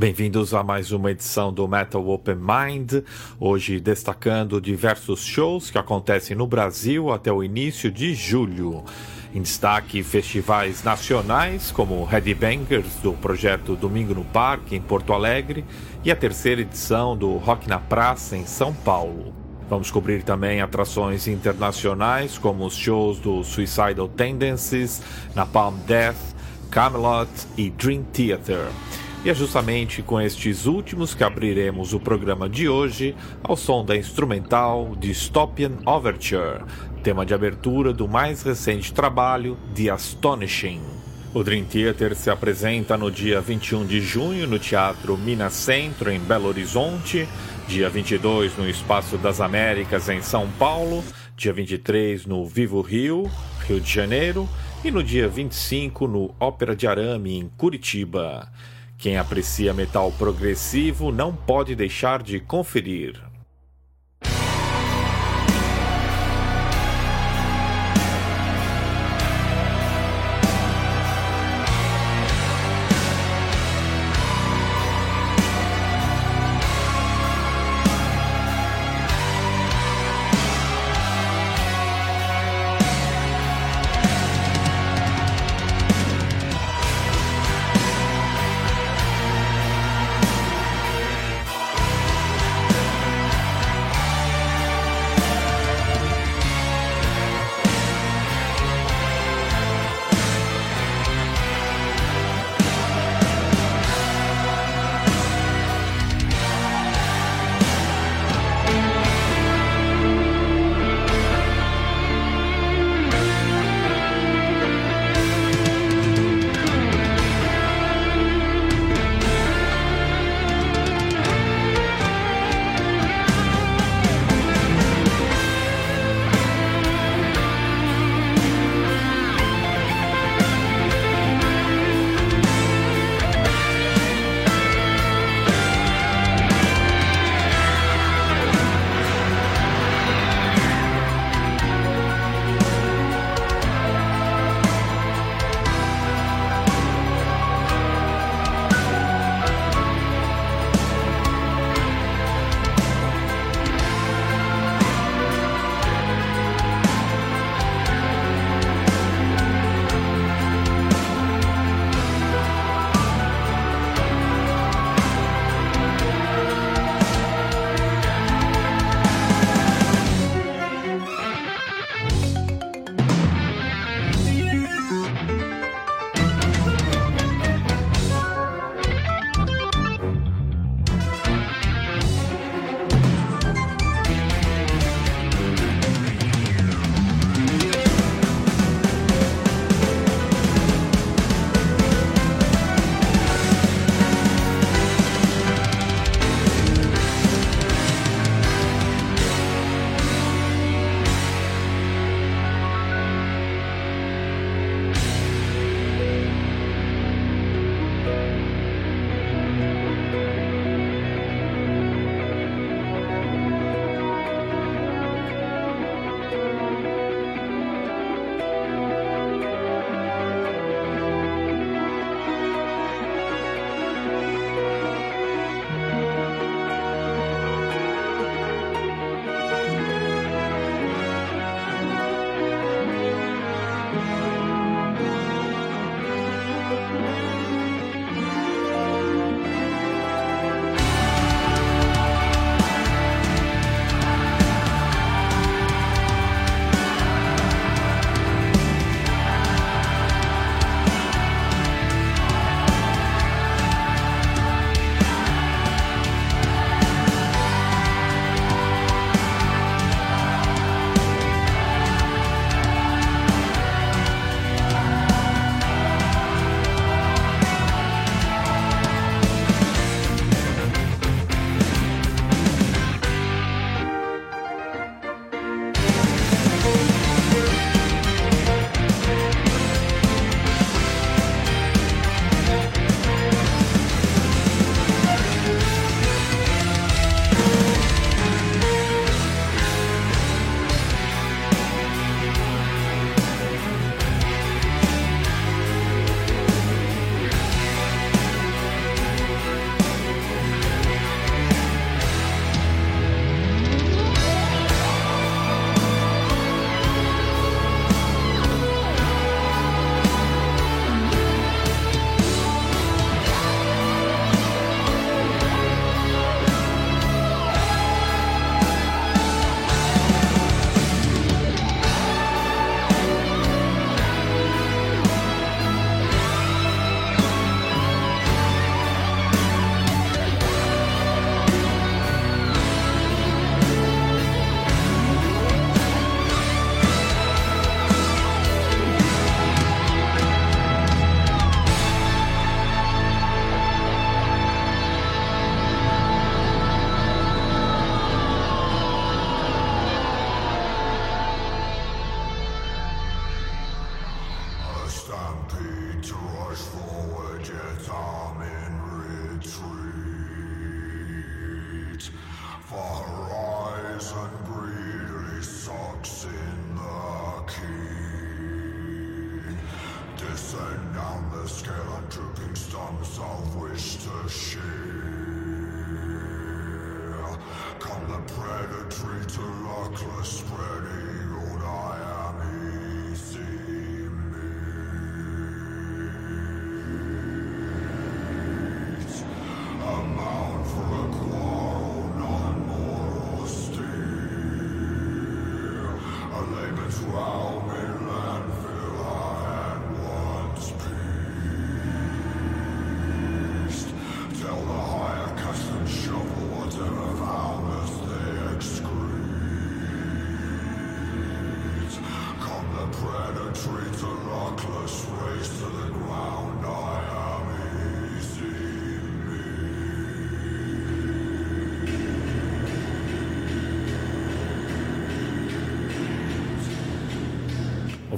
Bem-vindos a mais uma edição do Metal Open Mind. Hoje destacando diversos shows que acontecem no Brasil até o início de julho. Em destaque, festivais nacionais como Headbangers do projeto Domingo no Parque, em Porto Alegre, e a terceira edição do Rock na Praça, em São Paulo. Vamos cobrir também atrações internacionais como os shows do Suicidal Tendencies, Napalm Death, Camelot e Dream Theater. E é justamente com estes últimos que abriremos o programa de hoje ao som da instrumental Dystopian Overture, tema de abertura do mais recente trabalho The Astonishing. O Dream Theater se apresenta no dia 21 de junho no Teatro Minas Centro, em Belo Horizonte, dia 22 no Espaço das Américas, em São Paulo, dia 23 no Vivo Rio, Rio de Janeiro, e no dia 25 no Ópera de Arame, em Curitiba. Quem aprecia metal progressivo não pode deixar de conferir.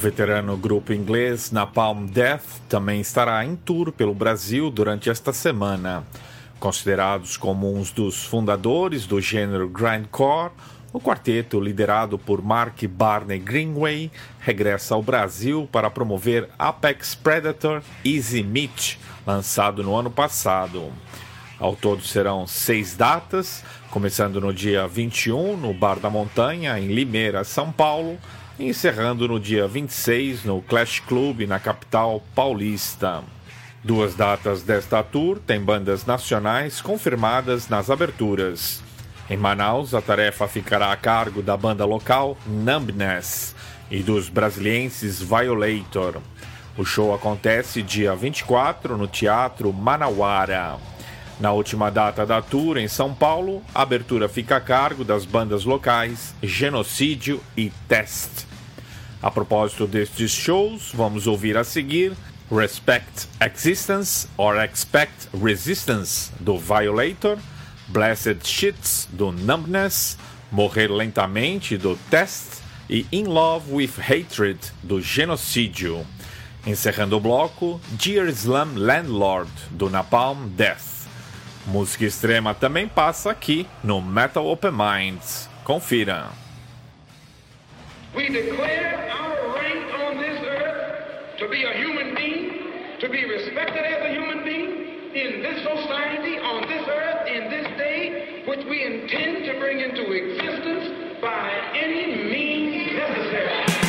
Veterano grupo inglês Napalm Death também estará em tour pelo Brasil durante esta semana. Considerados como um dos fundadores do gênero grindcore, o quarteto, liderado por Mark Barney Greenway, regressa ao Brasil para promover Apex Predator Easy Meat, lançado no ano passado. Ao todo serão seis datas, começando no dia 21 no Bar da Montanha, em Limeira, São Paulo, encerrando no dia 26 no Clash Club, na capital paulista. Duas datas desta tour têm bandas nacionais confirmadas nas aberturas. Em Manaus, a tarefa ficará a cargo da banda local Numbness e dos brasilienses Violator. O show acontece dia 24 no Teatro Manauara. Na última data da tour, em São Paulo, a abertura fica a cargo das bandas locais Genocídio e Test. A propósito destes shows, vamos ouvir a seguir Respect Existence or Expect Resistance do Violator, Blessed Shits do Numbness, Morrer Lentamente do Test e In Love with Hatred do Genocídio. Encerrando o bloco, Dear Islam Landlord do Napalm Death. Música extrema também passa aqui no Metal Open Minds. Confira. We declare our right on this earth to be a human being, to be respected as a human being in this society, on this earth, in this day, which we intend to bring into existence by any means necessary.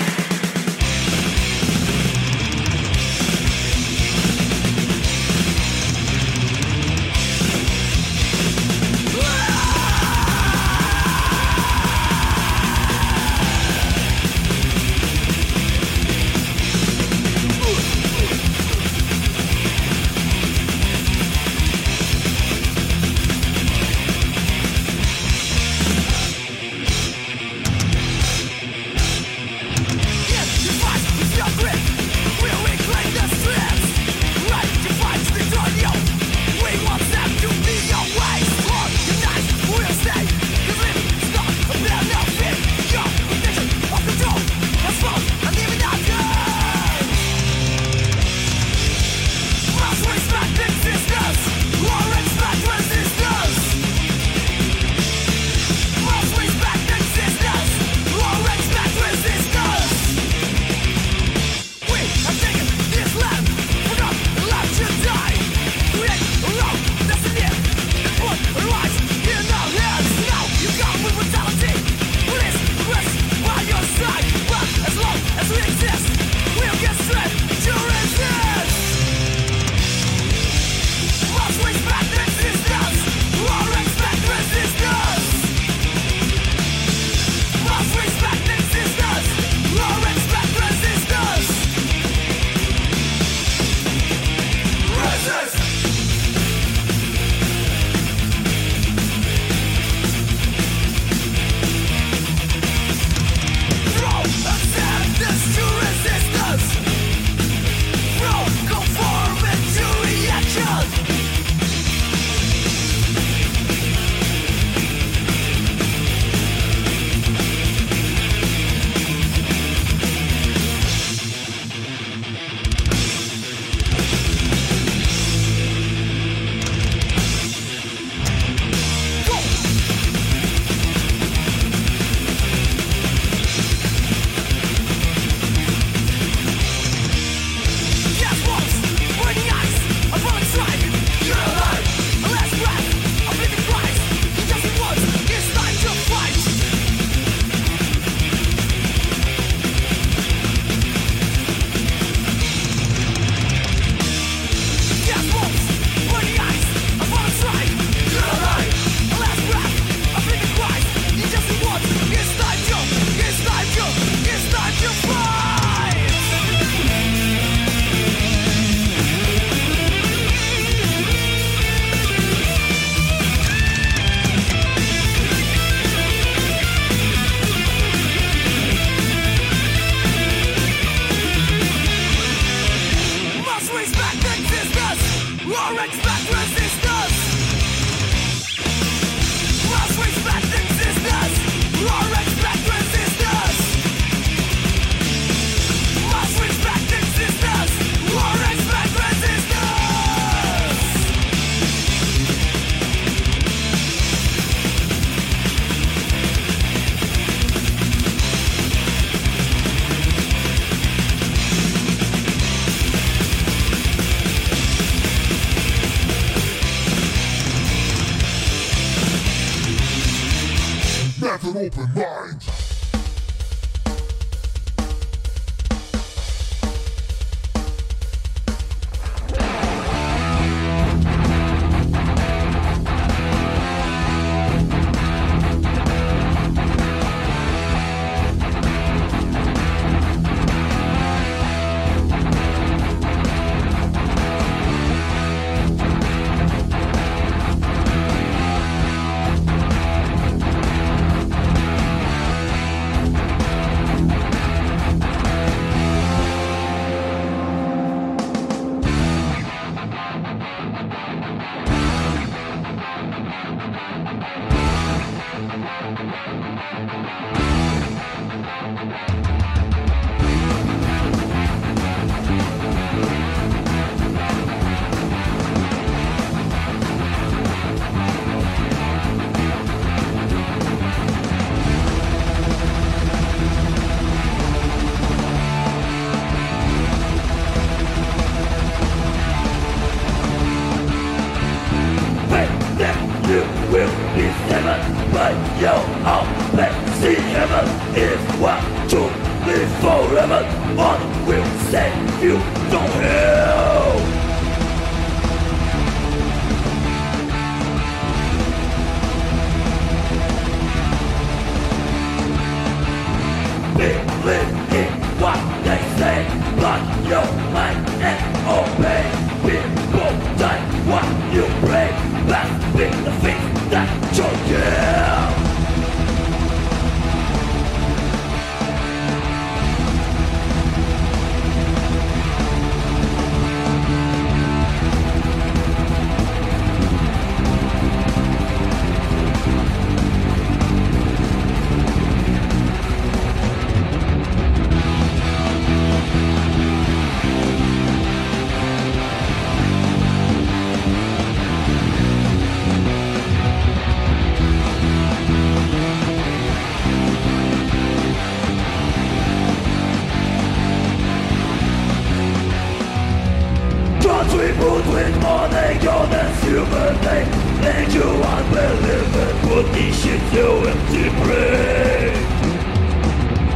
People with money, you're the human name And you. unbelievable, put this shit you empty brain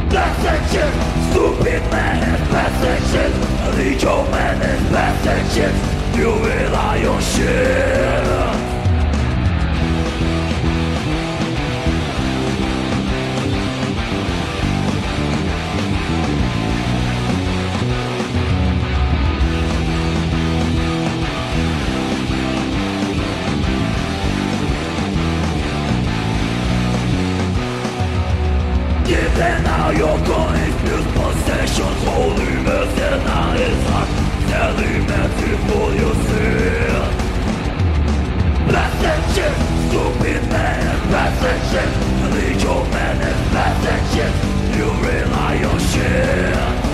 That's that shit, stupid man is that's shit man is shit You rely on shit And now you're going to possession Holiness and now it's hard Telling empty for your sin Blessed stupid man Blessed shit, lead your man Blessed shit, you rely on shit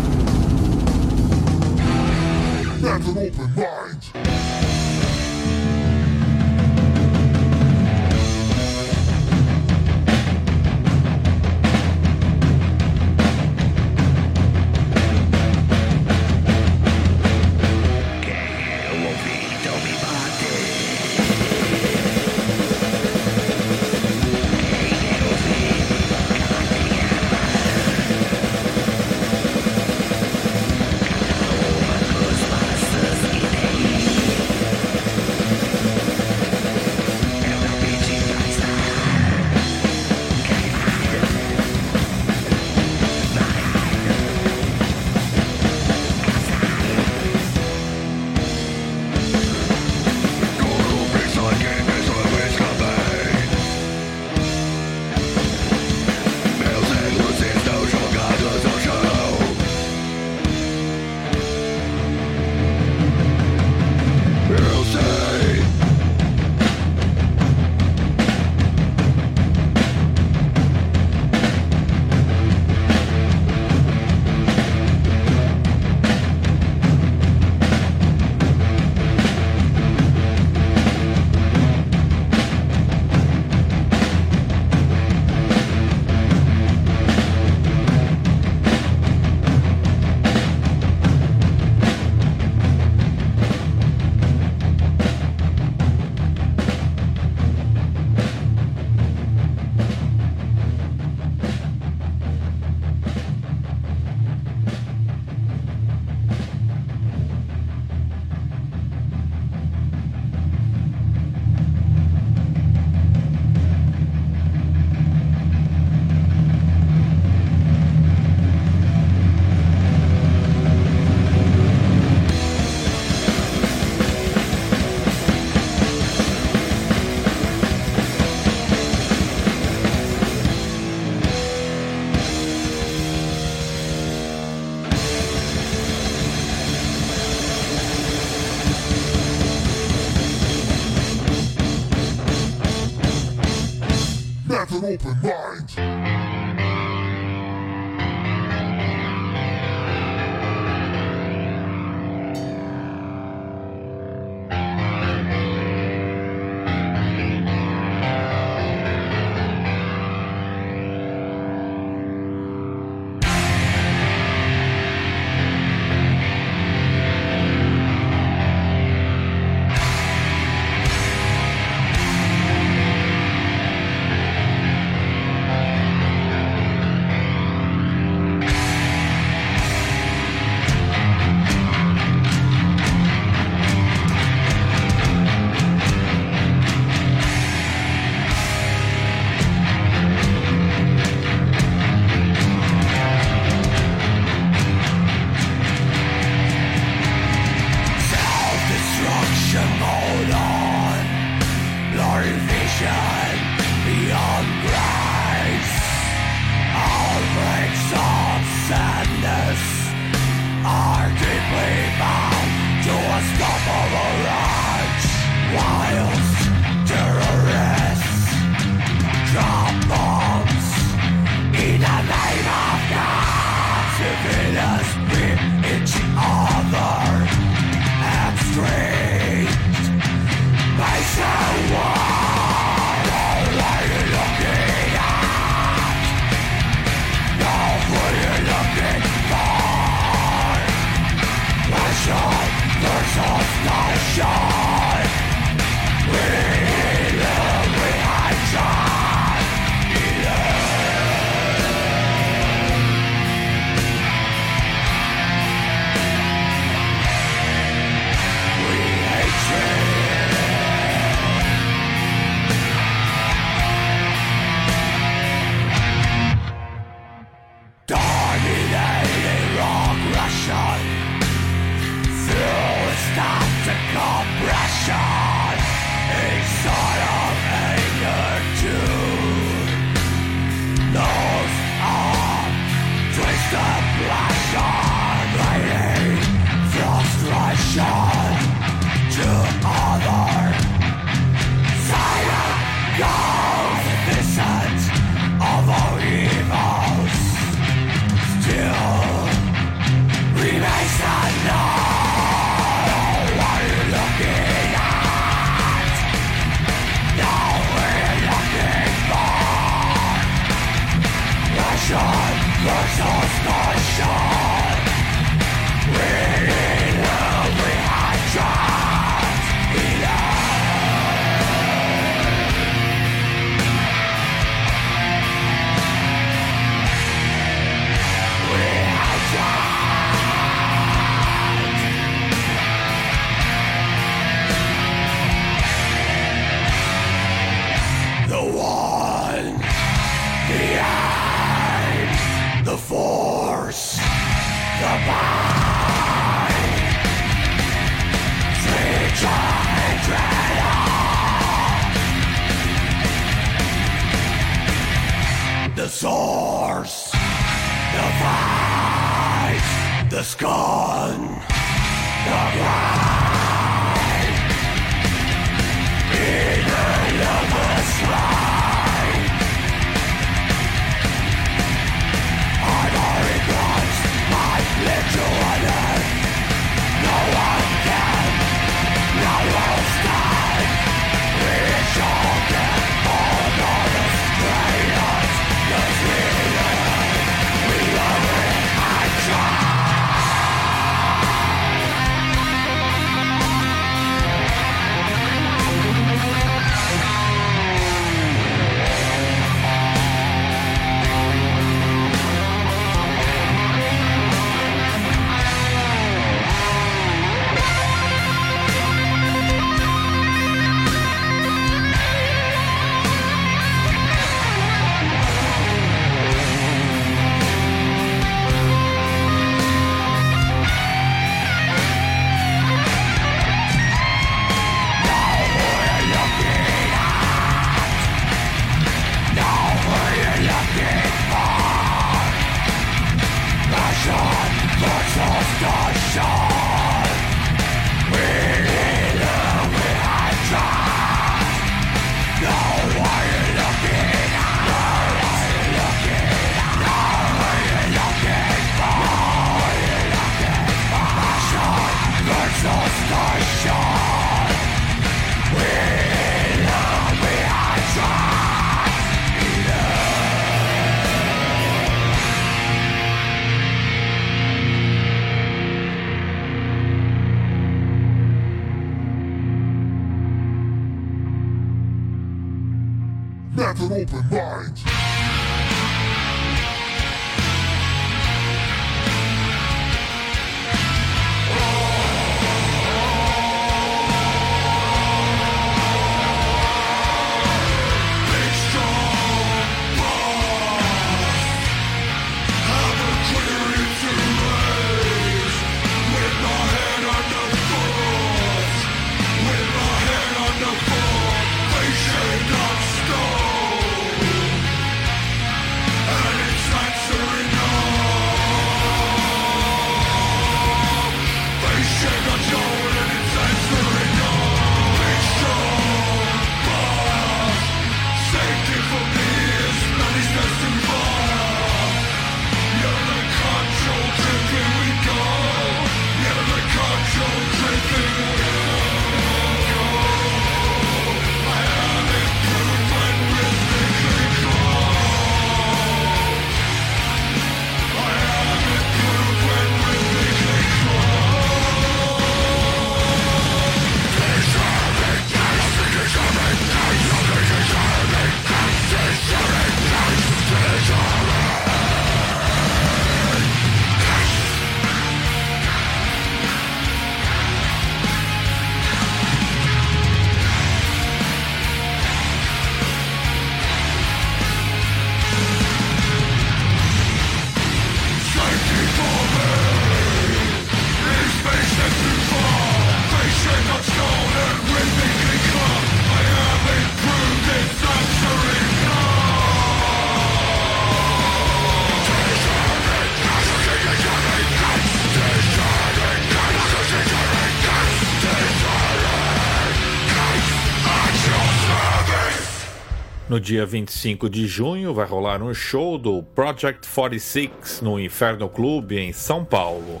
No dia 25 de junho vai rolar um show do Project 46 no Inferno Clube em São Paulo.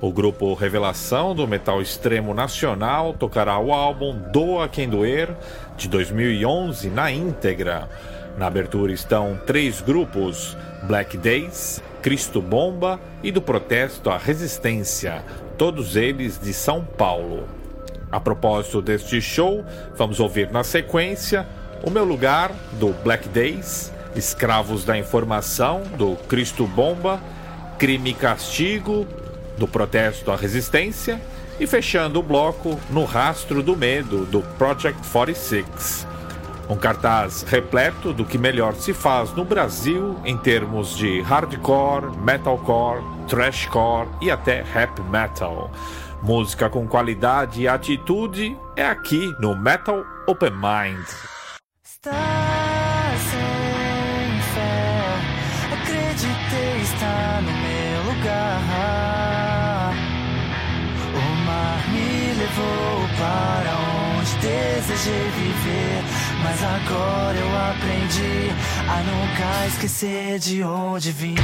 O grupo Revelação do metal extremo nacional tocará o álbum Doa Quem Doer de 2011 na íntegra. Na abertura estão três grupos: Black Days, Cristo Bomba e do Protesto à Resistência, todos eles de São Paulo. A propósito deste show, vamos ouvir na sequência o Meu Lugar, do Black Days, Escravos da Informação, do Cristo Bomba, Crime e Castigo, do Protesto à Resistência, e fechando o bloco No Rastro do Medo, do Project 46. Um cartaz repleto do que melhor se faz no Brasil em termos de hardcore, metalcore, thrashcore e até rap metal. Música com qualidade e atitude é aqui no Metal Open Mind. Está sem fé, acreditei estar no meu lugar. O mar me levou para onde desejei viver, mas agora eu aprendi a nunca esquecer de onde vim.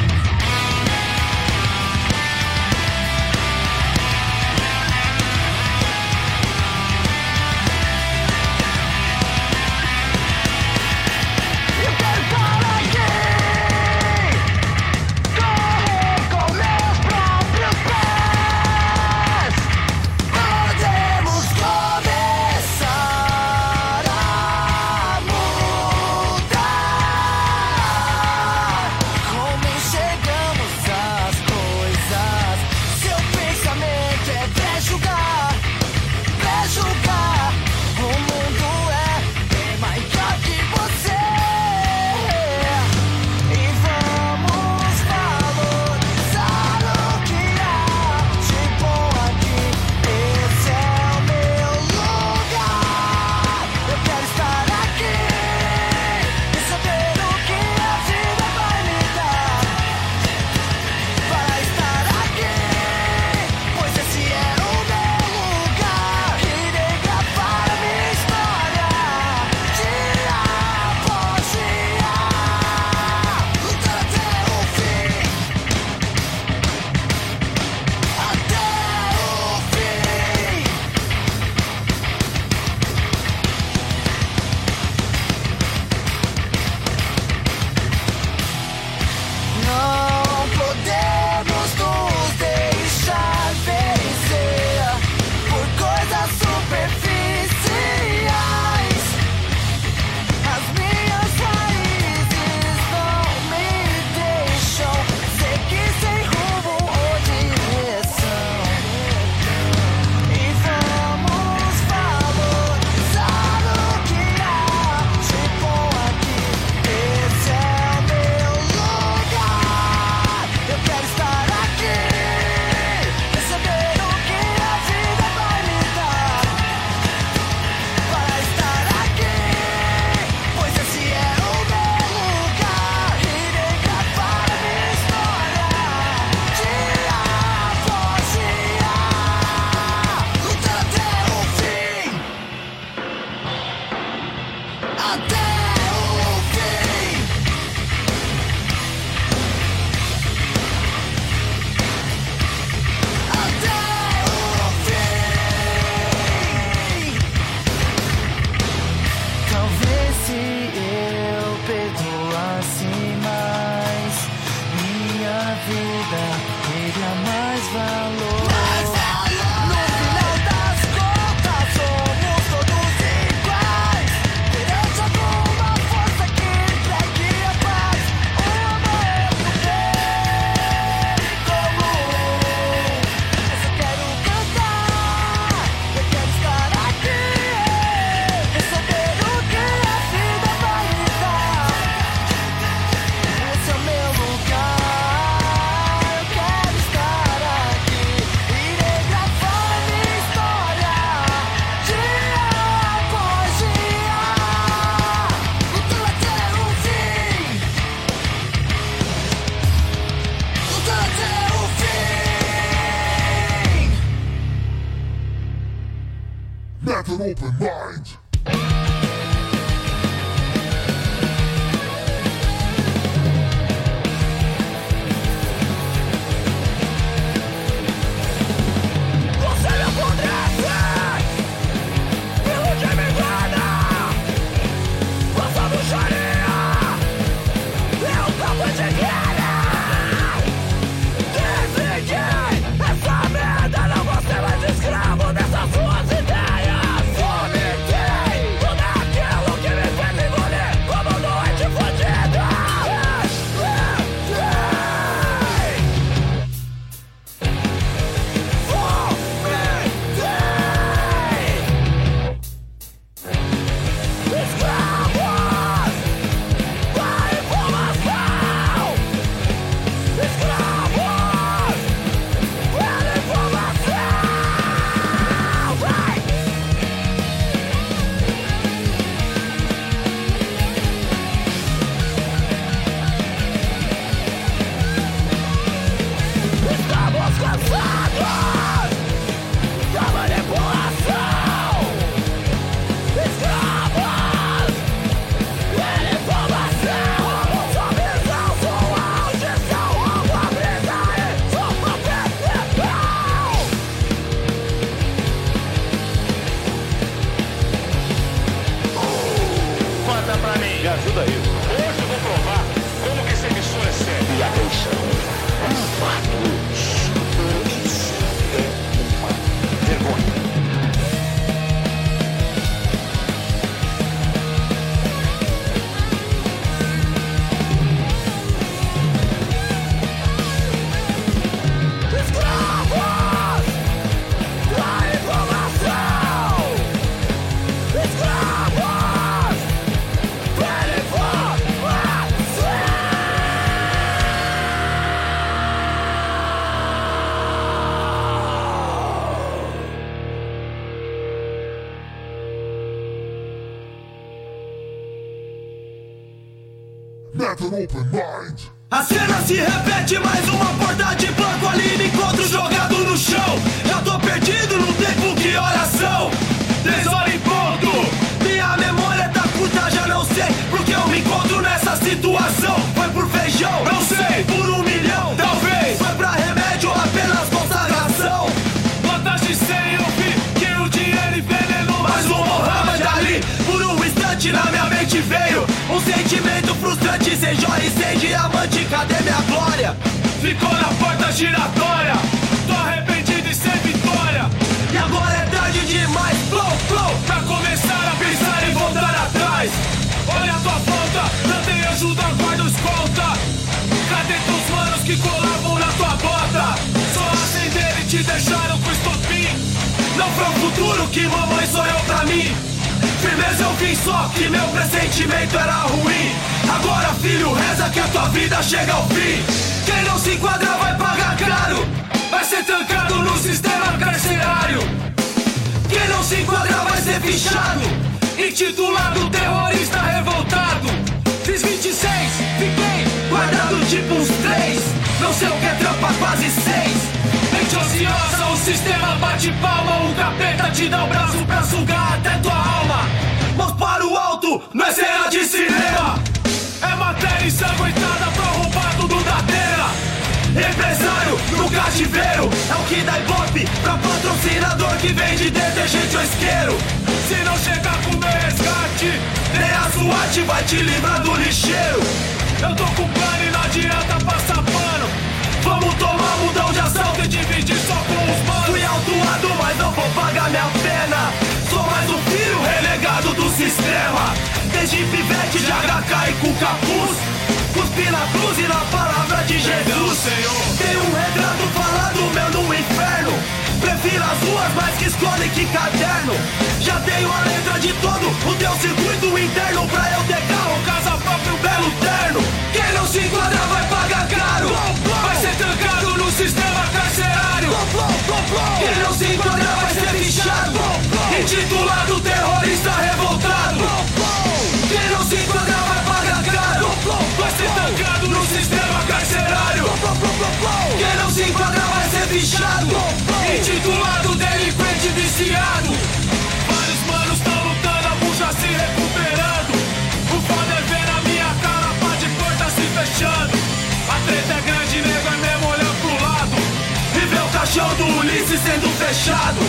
Se sendo fechado.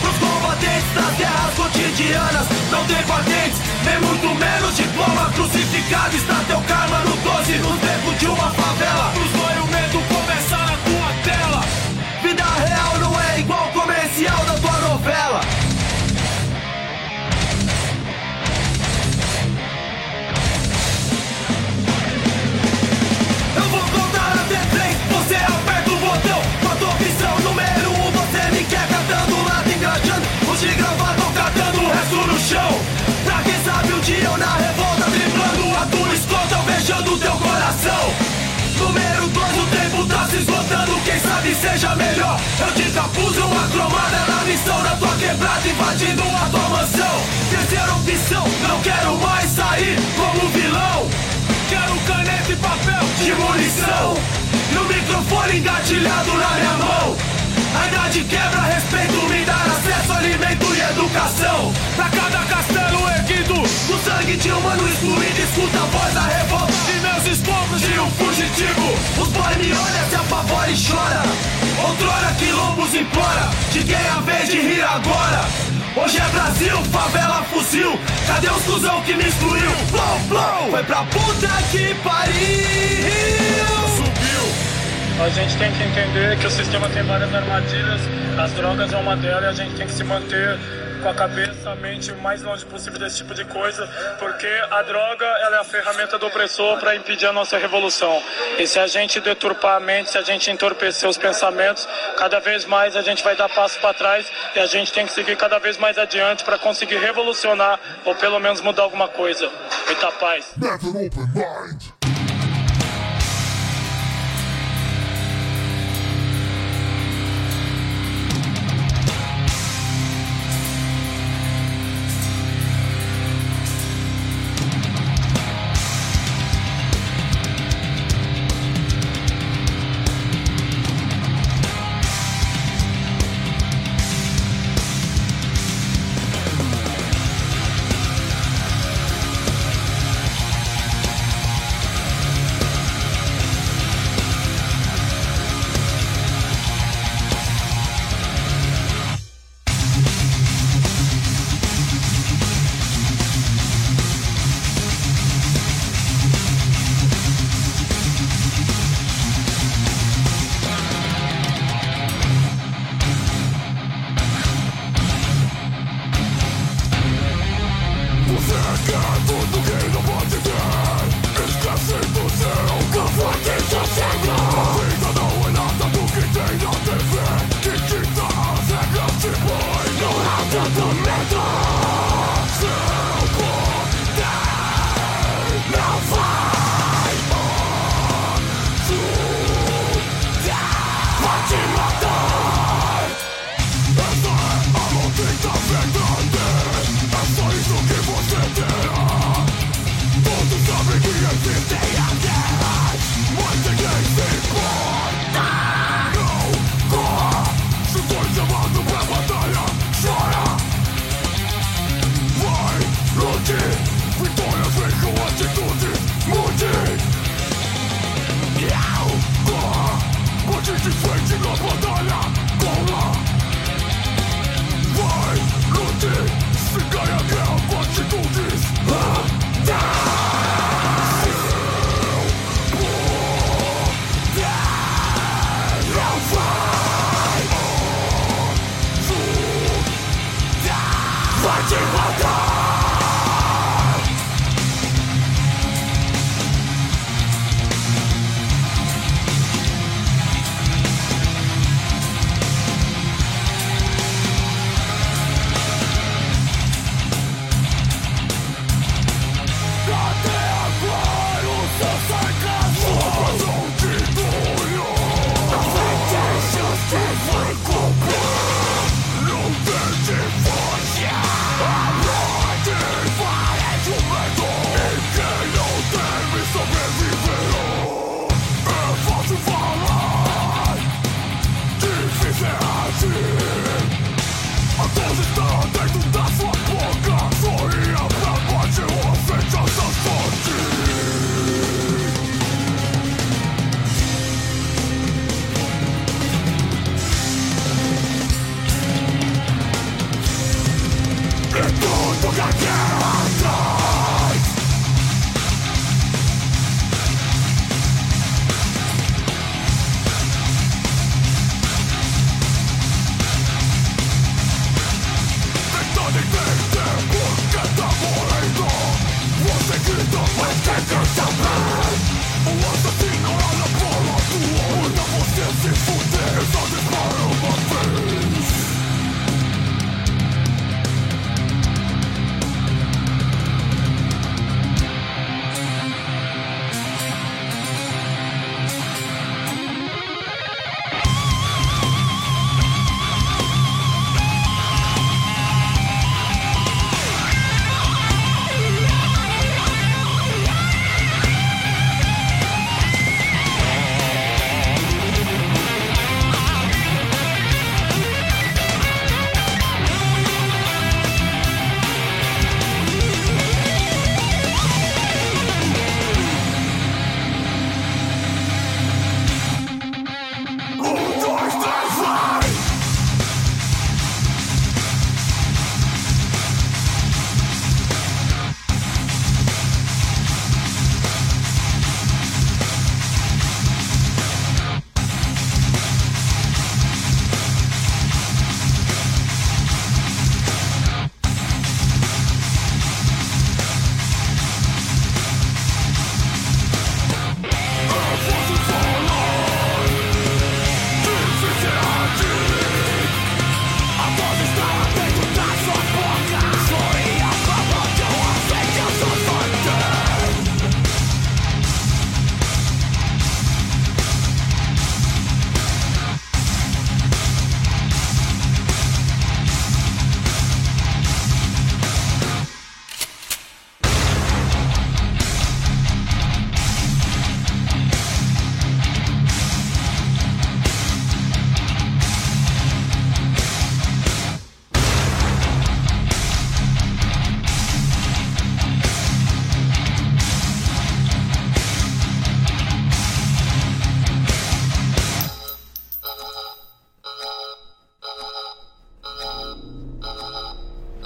Pros combatentes das guerras cotidianas, não tem patentes, nem muito menos diploma. Crucificado está teu karma no 12, no tempo de uma favela. Os chão. Pra quem sabe um dia eu na revolta driblando A tua escolta, beijando teu coração. Número dois, o tempo tá se esgotando Quem sabe seja melhor. Eu te capuzo uma cromada na missão Da tua quebrada invadindo a tua mansão. Terceira opção, não quero mais sair como vilão. Quero caneta e papel de munição. No microfone engatilhado na minha mão Ainda de quebra, respeito, me dar acesso, alimento e educação. Pra cada castelo erguido Do sangue de um mano excluído Escuta a voz da revolta. De meus escombros De um fugitivo Os boy me olham, se apavora e chora. Outrora quilombos implora De quem é a vez de rir agora. Hoje é Brasil, favela, fuzil. Cadê os cuzão que me excluiu? Flow, flow! Foi pra puta que pariu A gente tem que entender que o sistema tem várias armadilhas, as drogas é uma delas e a gente tem que se manter com a cabeça, a mente o mais longe possível desse tipo de coisa, porque a droga ela é a ferramenta do opressor para impedir a nossa revolução. E se a gente deturpar a mente, se a gente entorpecer os pensamentos, cada vez mais a gente vai dar passo para trás e a gente tem que seguir cada vez mais adiante para conseguir revolucionar ou pelo menos mudar alguma coisa. Muita paz.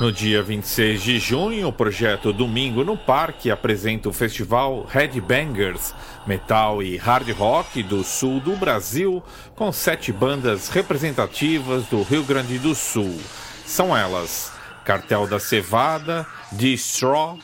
No dia 26 de junho, o projeto Domingo no Parque apresenta o festival Headbangers, metal e hard rock do sul do Brasil, com sete bandas representativas do Rio Grande do Sul. São elas: Cartel da Cevada, Straw,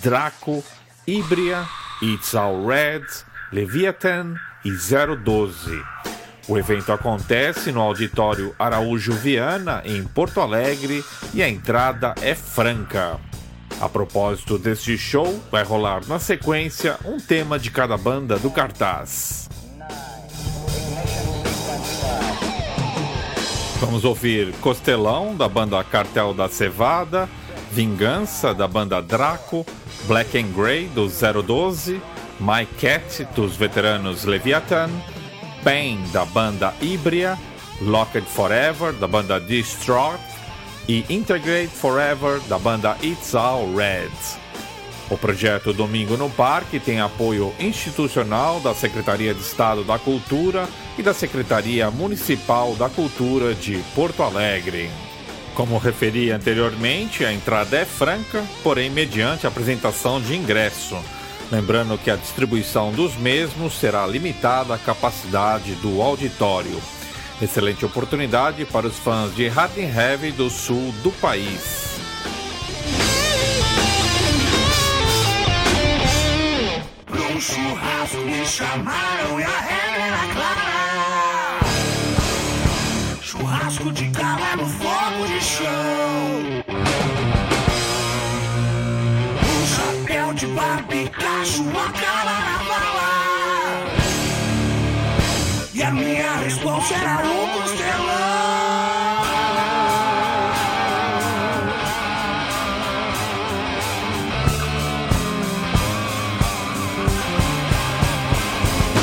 Draco, Híbria, It's All Red, Leviathan e 012. O evento acontece no Auditório Araújo Viana, em Porto Alegre, e a entrada é franca. A propósito deste show, vai rolar na sequência um tema de cada banda do cartaz. Vamos ouvir Costelão, da banda Cartel da Cevada, Vingança, da banda Draco, Black and Grey, do 012, My Cat, dos veteranos Leviathan, Pain, da banda Ibria, Locked Forever, da banda Distraught e Integrate Forever, da banda It's All Red. O projeto Domingo no Parque tem apoio institucional da Secretaria de Estado da Cultura e da Secretaria Municipal da Cultura de Porto Alegre. Como referi anteriormente, a entrada é franca, porém mediante apresentação de ingresso Lembrando que a distribuição dos mesmos será limitada à capacidade do auditório. Excelente oportunidade para os fãs de Hard Heavy do sul do país. Churrasco de gala no fogo de chão. Barbicacho, a cara na bala. E a minha resposta era o costelão.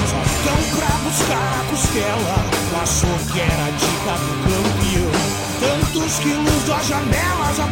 Só estão pra buscar a costela. Achou que era dica do campeão. Tantos quilos das janelas, a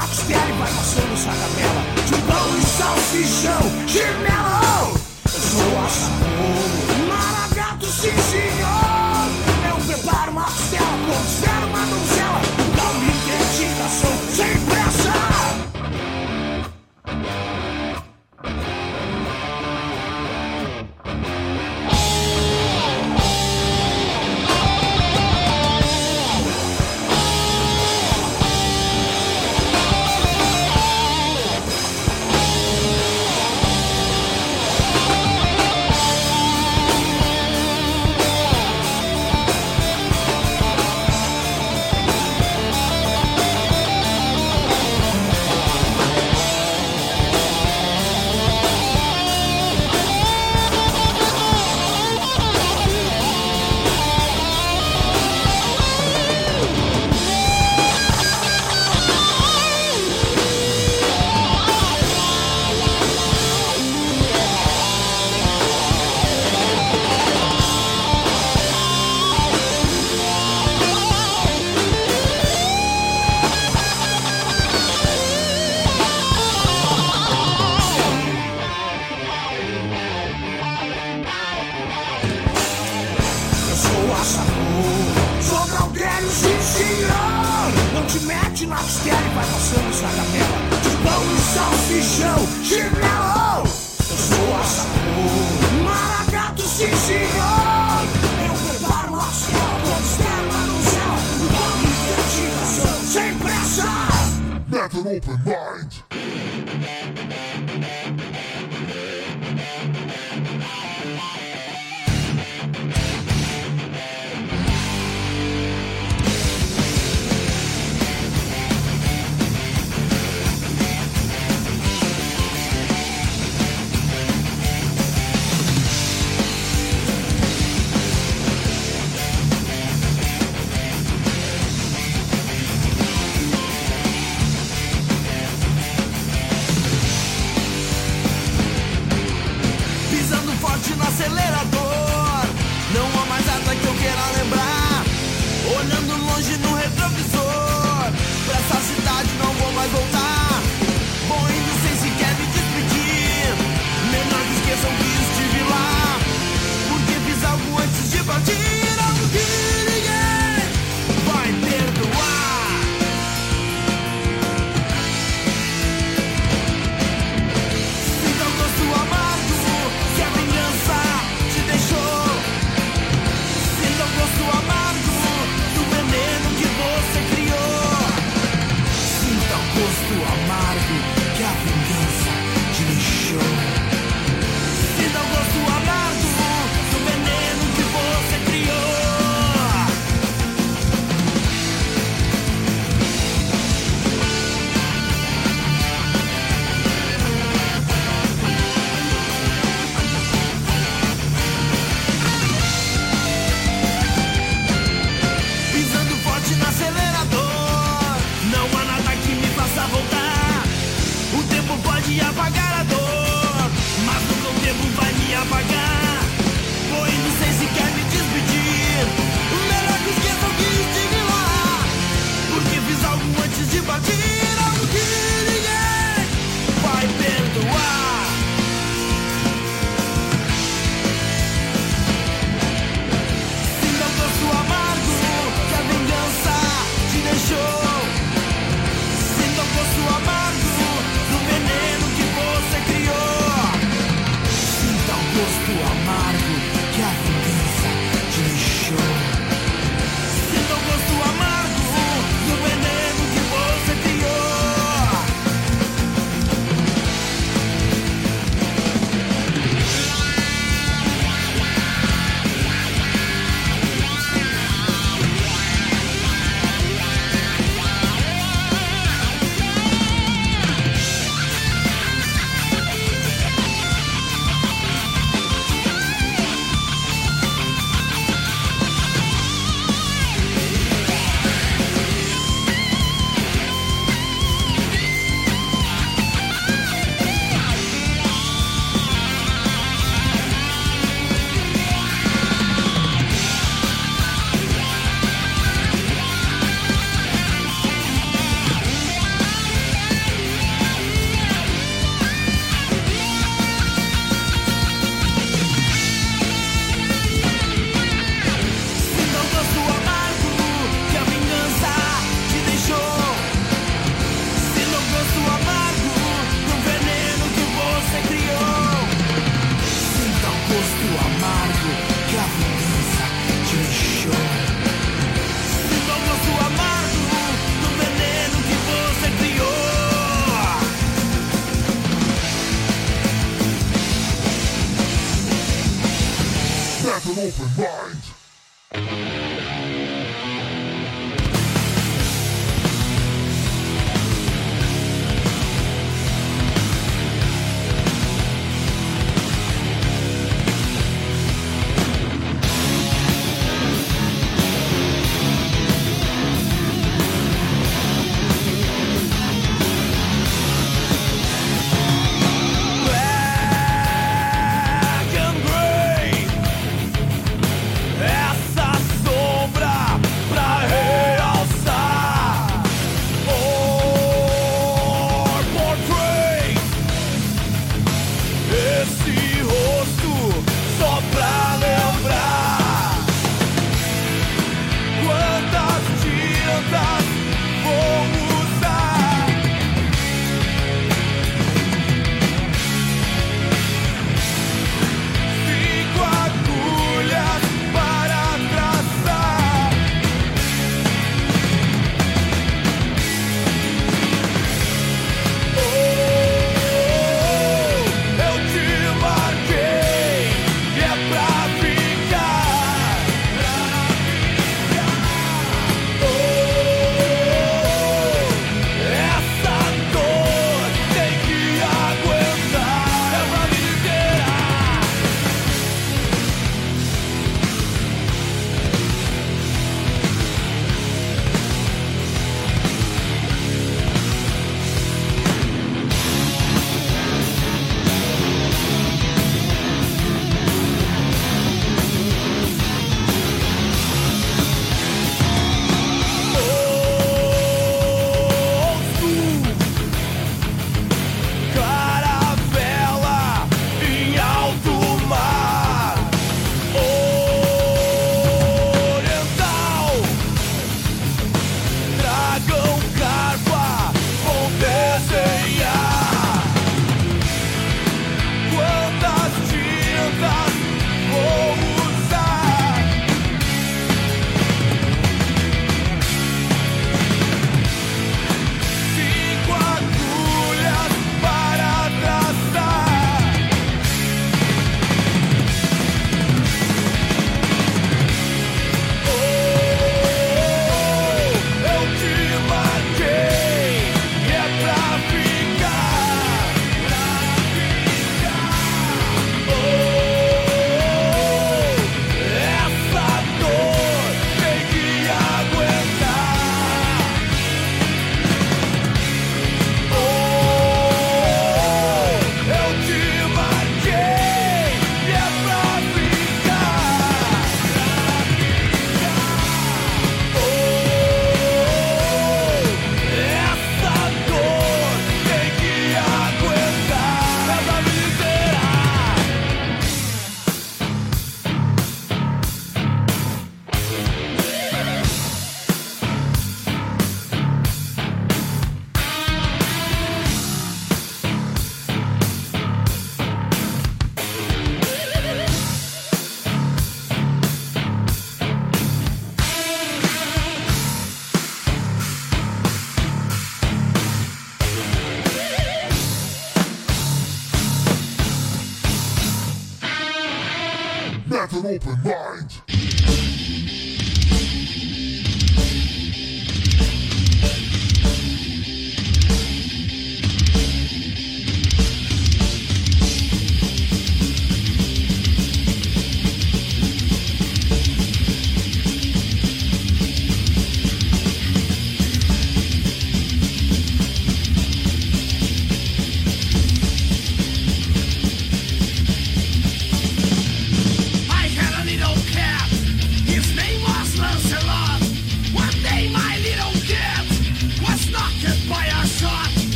costela e vai passando sagamela De pão e salsichão, chinelo. Eu sou assador, maragato sim senhor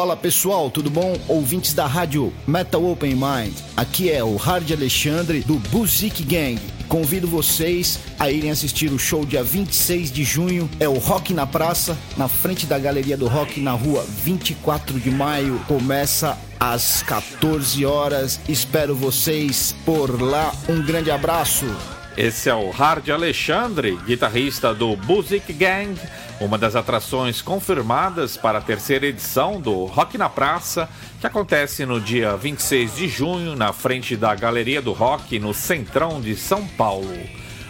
Fala pessoal, tudo bom? Ouvintes da rádio Metal Open Mind. Aqui é o Hard Alexandre do Buzik Gang. Convido vocês a irem assistir o show dia 26 de junho. É o Rock na Praça, na frente da Galeria do Rock, na rua 24 de maio. Começa às 14 horas. Espero vocês por lá. Um grande abraço. Esse é o Hard Alexandre, guitarrista do Buzik Gang, uma das atrações confirmadas para a terceira edição do Rock na Praça, que acontece no dia 26 de junho, na frente da Galeria do Rock, no centrão de São Paulo.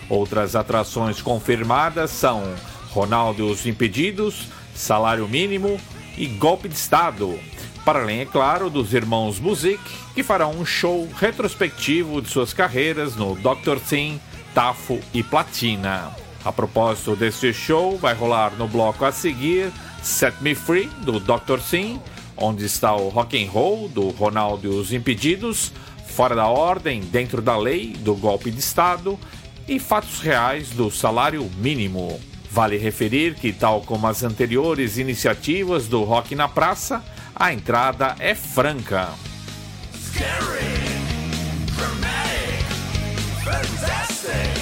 Outras atrações confirmadas são Ronaldo e os Impedidos, Salário Mínimo e Golpe de Estado. Para além, é claro, dos irmãos Buzik, que farão um show retrospectivo de suas carreiras no Dr. Sim, Tafo e Platina. A propósito deste show, vai rolar no bloco a seguir Set Me Free, do Dr. Sim, onde está o Rock and Roll, do Ronaldo e os Impedidos, Fora da Ordem, Dentro da Lei, do Golpe de Estado, e Fatos Reais, do Salário Mínimo. Vale referir que, tal como as anteriores iniciativas do Rock na Praça, a entrada é franca. Scary, dramatic, fantastic.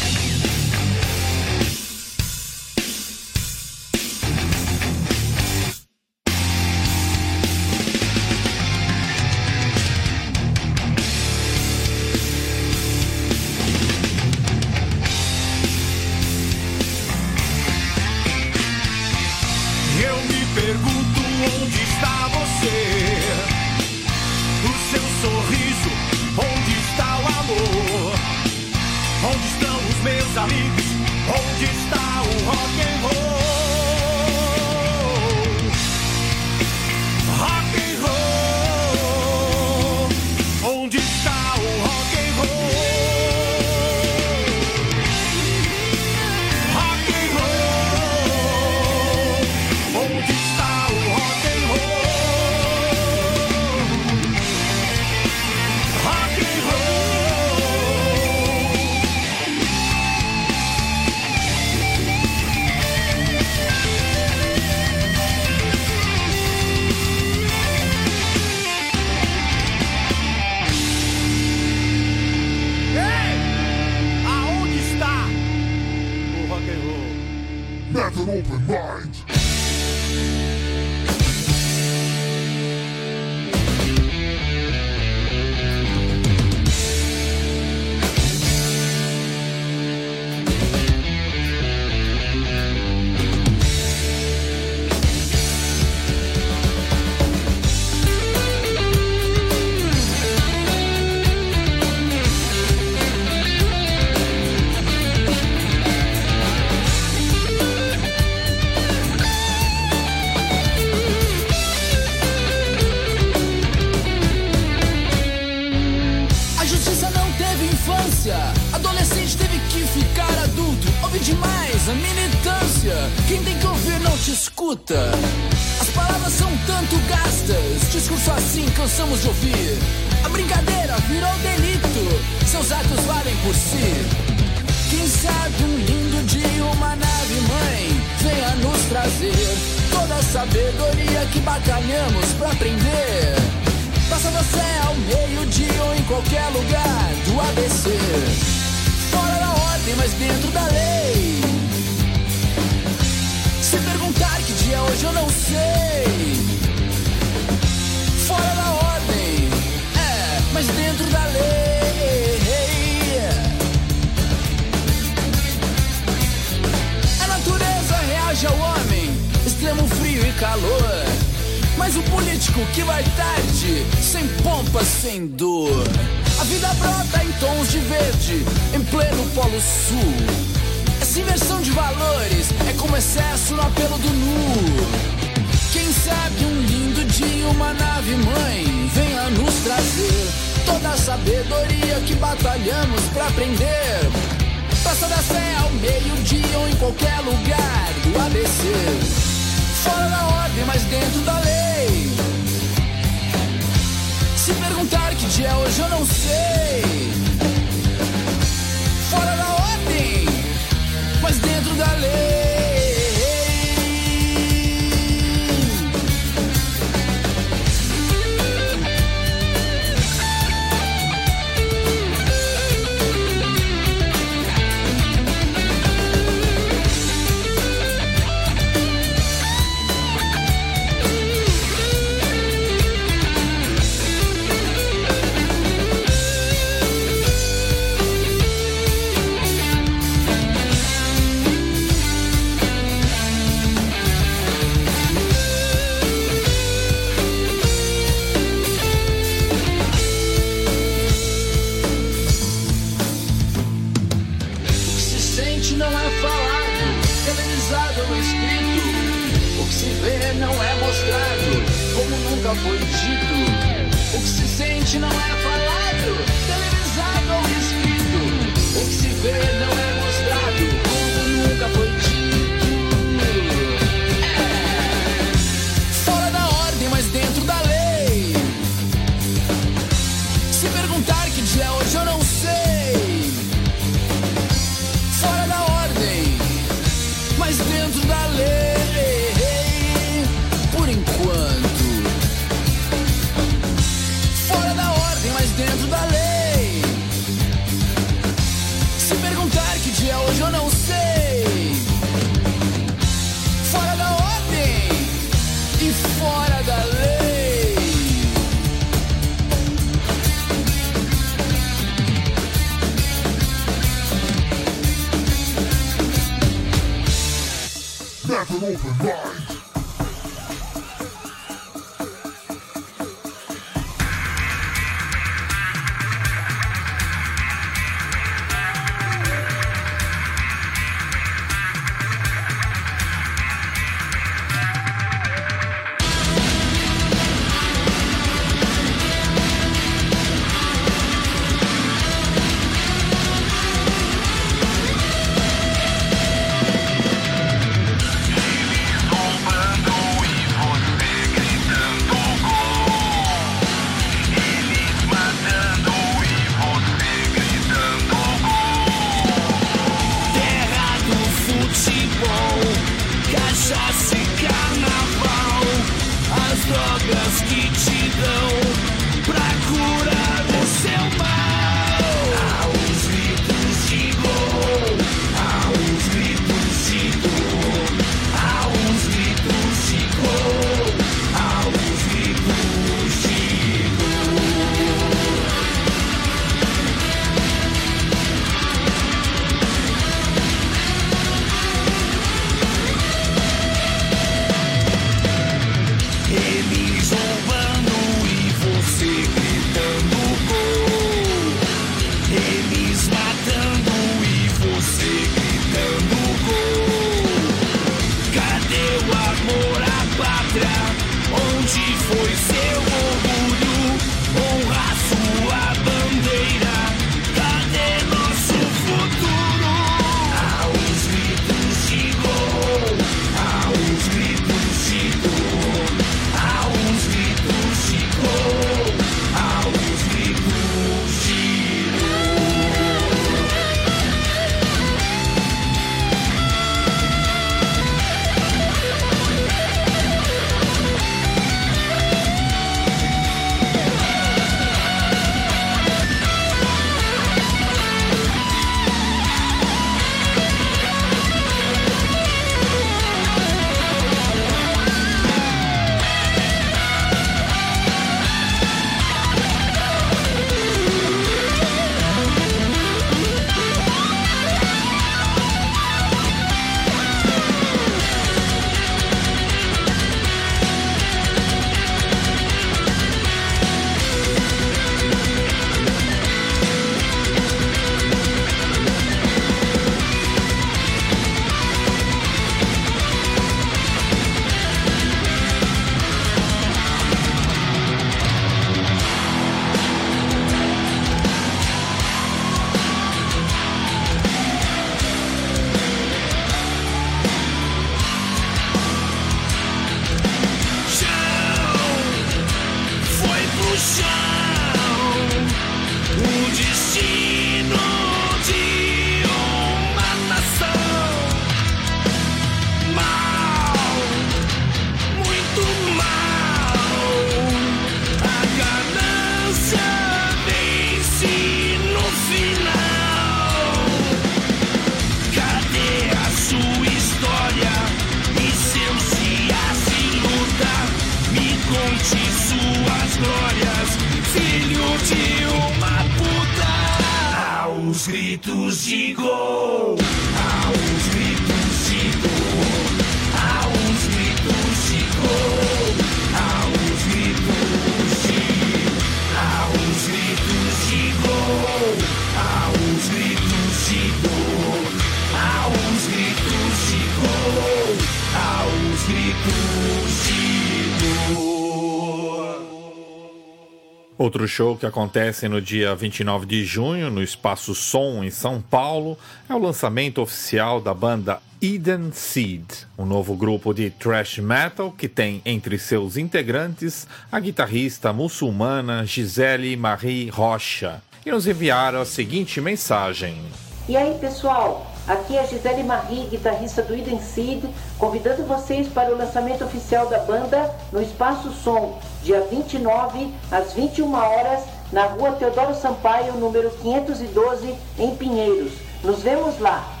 Show que acontece no dia 29 de junho no Espaço Som em São Paulo é o lançamento oficial da banda Eden Seed, um novo grupo de thrash metal que tem entre seus integrantes a guitarrista muçulmana Gisele Marie Rocha. E nos enviaram a seguinte mensagem. E aí, pessoal? Aqui é Gisele Marie, guitarrista do Eden Seed, convidando vocês para o lançamento oficial da banda no Espaço Som, dia 29, às 21 horas, na rua Teodoro Sampaio, número 512, em Pinheiros. Nos vemos lá!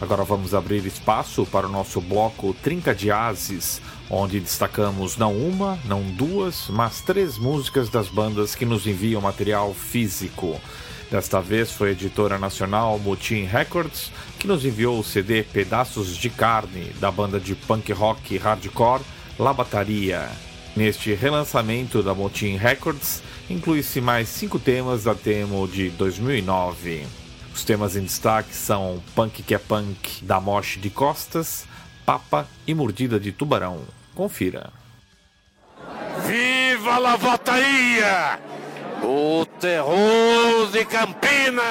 Agora vamos abrir espaço para o nosso bloco Trinca de Ases, onde destacamos não uma, não duas, mas três músicas das bandas que nos enviam material físico. Desta vez foi a editora nacional Motim Records que nos enviou o CD Pedaços de Carne da banda de punk rock hardcore Labataria. Neste relançamento da Motim Records, inclui-se mais cinco temas da Temo de 2009. Os temas em destaque são Punk que é Punk da Moche de Costas, Papa e Mordida de Tubarão. Confira. Viva a Lavataria! O terror de Campina!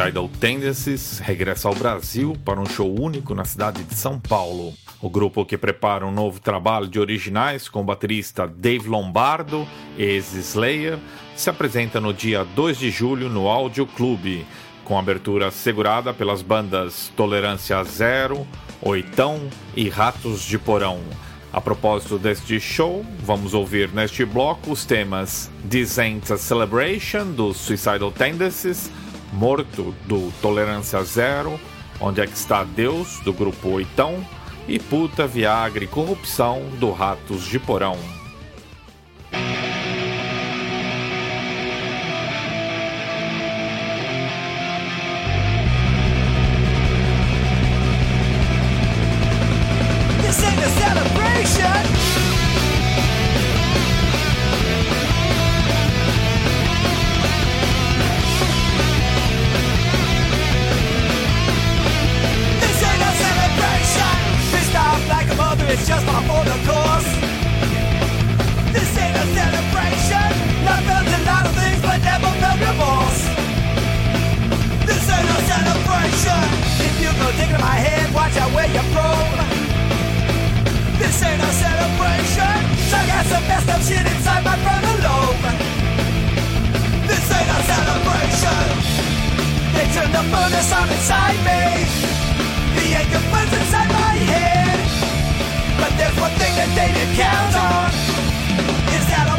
Suicidal Tendencies regressa ao Brasil para um show único na cidade de São Paulo. O grupo que prepara um novo trabalho de originais com o baterista Dave Lombardo, ex-Slayer, se apresenta no dia 2 de julho no Áudio Clube, com abertura assegurada pelas bandas Tolerância Zero, Oitão e Ratos de Porão. A propósito deste show, vamos ouvir neste bloco os temas Ain't a Celebration, do Suicidal Tendencies, Morto, do Tolerância Zero, Onde é que está Deus, do grupo Oitão, e Puta, Viagra e Corrupção, do Ratos de Porão. Out where you're from. This ain't a celebration. I got some messed up shit inside my frontal lobe. This ain't a celebration. They turned the furnace on inside me. The anger burns inside my head. But there's one thing that they didn't count on. Is that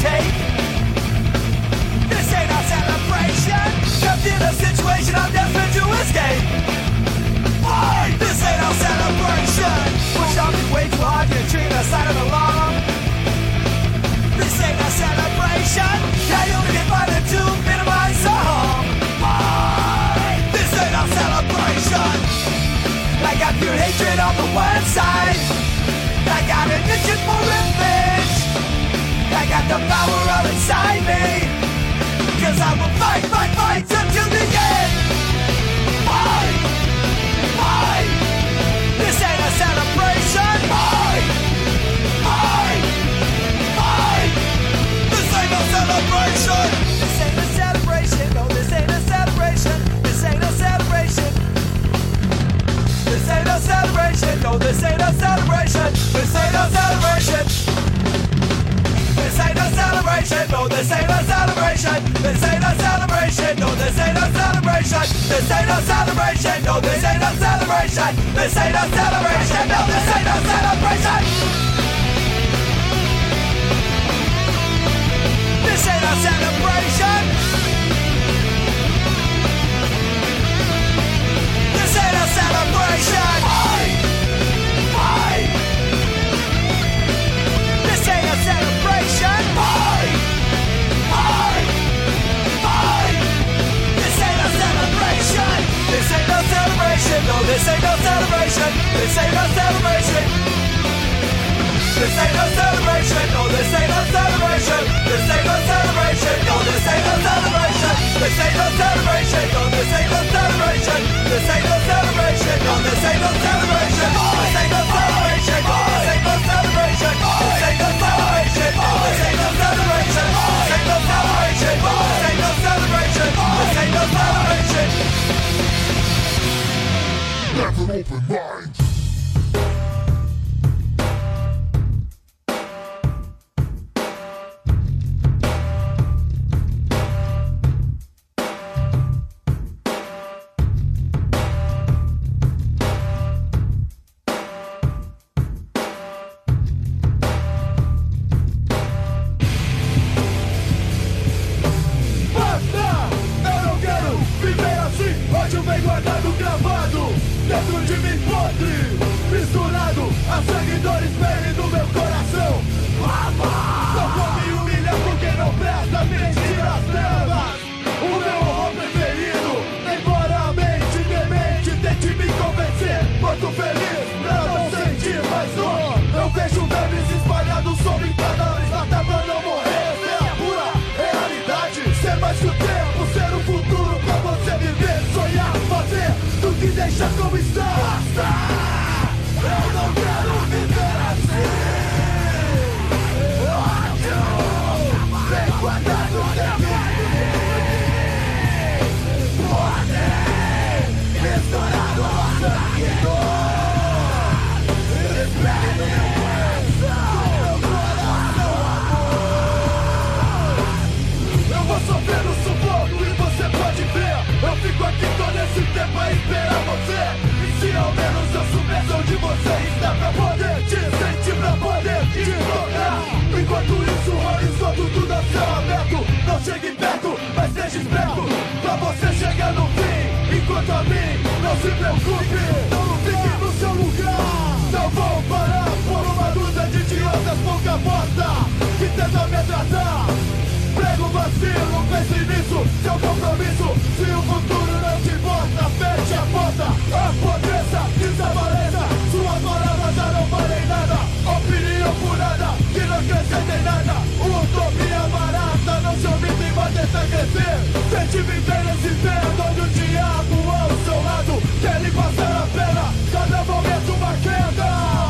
This ain't celebration. Trapped in a situation I'm to escape. Why? This ain't celebration. Way too hard, of the. This ain't celebration. To. Why? This ain't celebration. I got pure hatred on the one side. I got an itch for revenge. The power of inside me. Cause I will fight, fight, fight until the end. This ain't a celebration. This ain't a celebration. No, this ain't a celebration. This ain't a celebration. No, this ain't a celebration. This ain't a celebration. No, this ain't a celebration. This ain't a celebration. This ain't a celebration. Celebration. No, this ain't a celebration. This ain't a celebration. This ain't a celebration. No, this ain't a celebration. This ain't a celebration. No, this ain't a celebration. This ain't a celebration. No, this ain't a celebration. This ain't a celebration. No, this ain't a celebration. This ain't a celebration. No, this ain't a celebration. This ain't a celebration. No, this ain't a celebration. This ain't a celebration. No, this ain't a celebration. This ain't a celebration. Have an open mind. Deixar como está Pra poder te sentir, pra poder te tocar. Enquanto isso o horizonte tudo a céu aberto. Não chegue perto, mas esteja esperto. Pra você chegar no fim Enquanto a mim, não se preocupe. Não fique no seu lugar. Não vou parar por uma luta de idiotas pouca bosta Que tentam me tratar Prego vacilo, pense nisso, seu compromisso Se o futuro não te mostra, feche a porta. Apodreça, desapareça Valem nada Opinião furada, que não acrescenta em nada. Utopia barata, não se omite e manda essa crescer Tente viver nesse vento onde o diabo ao seu lado Quer lhe passar a pena, cada momento uma queda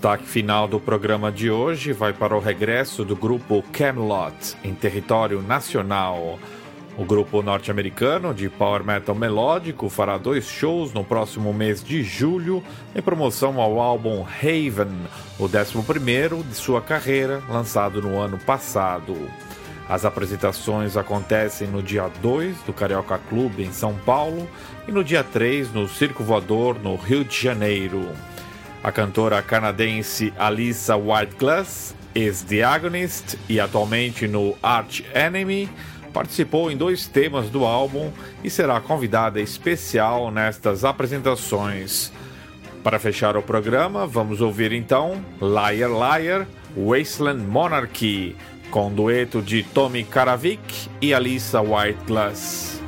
destaque final do programa de hoje vai para o regresso do grupo Camelot em território nacional. O grupo norte-americano de power metal melódico fará dois shows no próximo mês de julho em promoção ao álbum Haven, o 11 de sua carreira, lançado no ano passado. As apresentações acontecem no dia 2 do Carioca Clube em São Paulo e no dia 3 no Circo Voador no Rio de Janeiro. A cantora canadense Alissa Whiteglass, ex-The Agonist e atualmente no Arch Enemy, participou em dois temas do álbum e será convidada especial nestas apresentações. Para fechar o programa, vamos ouvir então Liar Liar, Wasteland Monarchy, com dueto de Tommy Karavik e Alissa Whiteglass.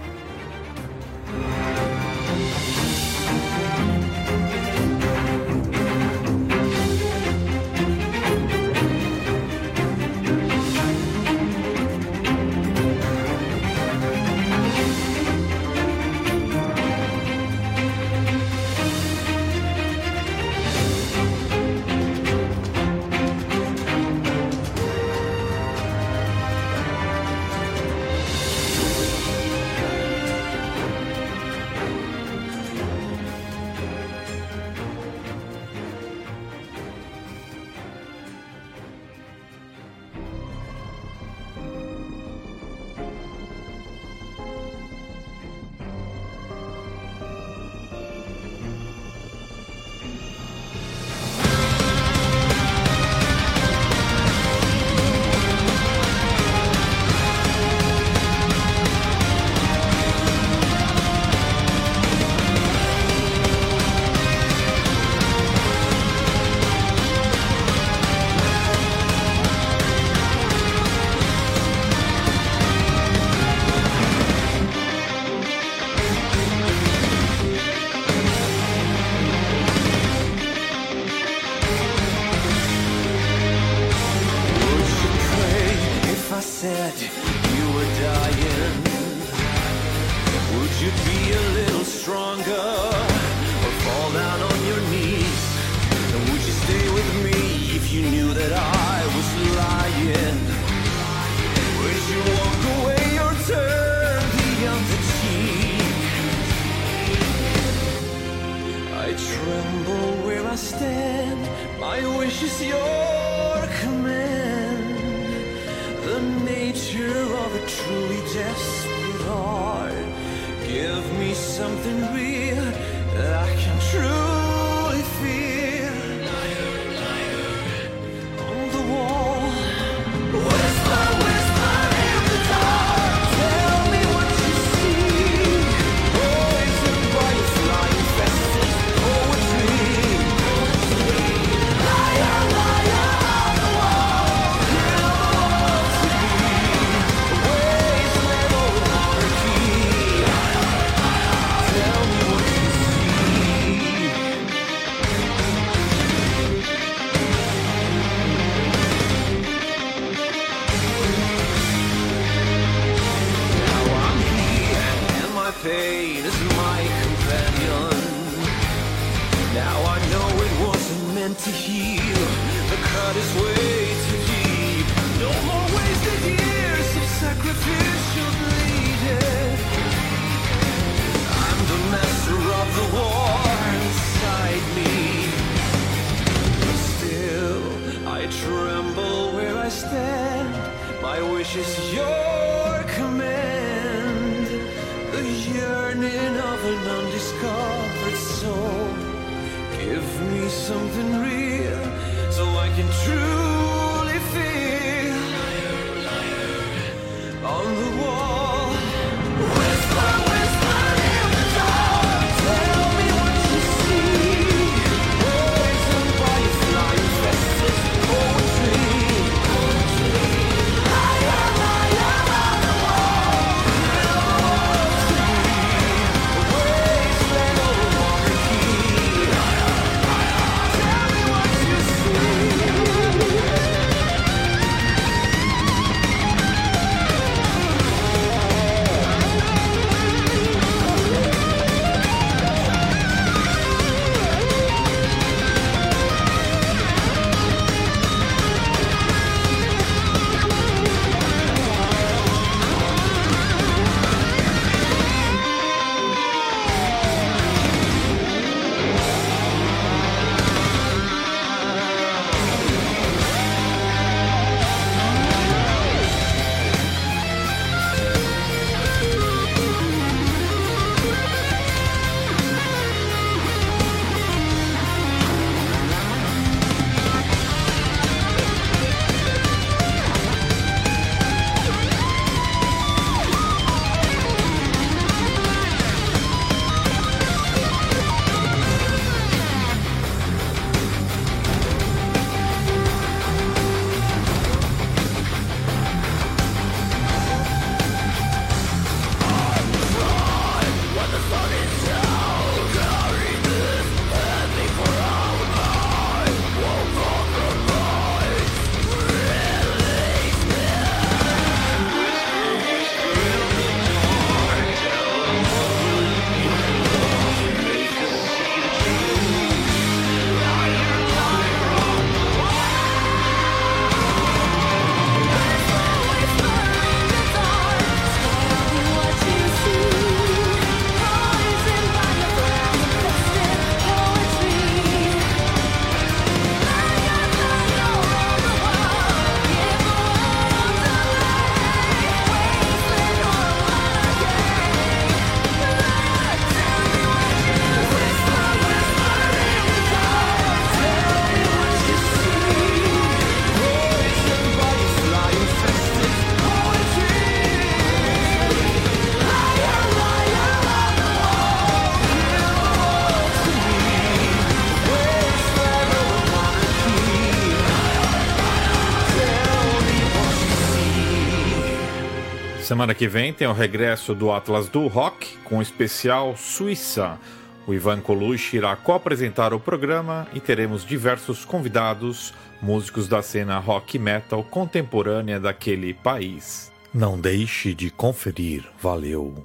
semana que vem tem o regresso do Atlas do Rock com o especial Suíça. O Ivan Colucci irá co-apresentar o programa e teremos diversos convidados, músicos da cena rock metal contemporânea daquele país. Não deixe de conferir. Valeu!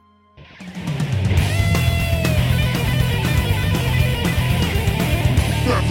Tá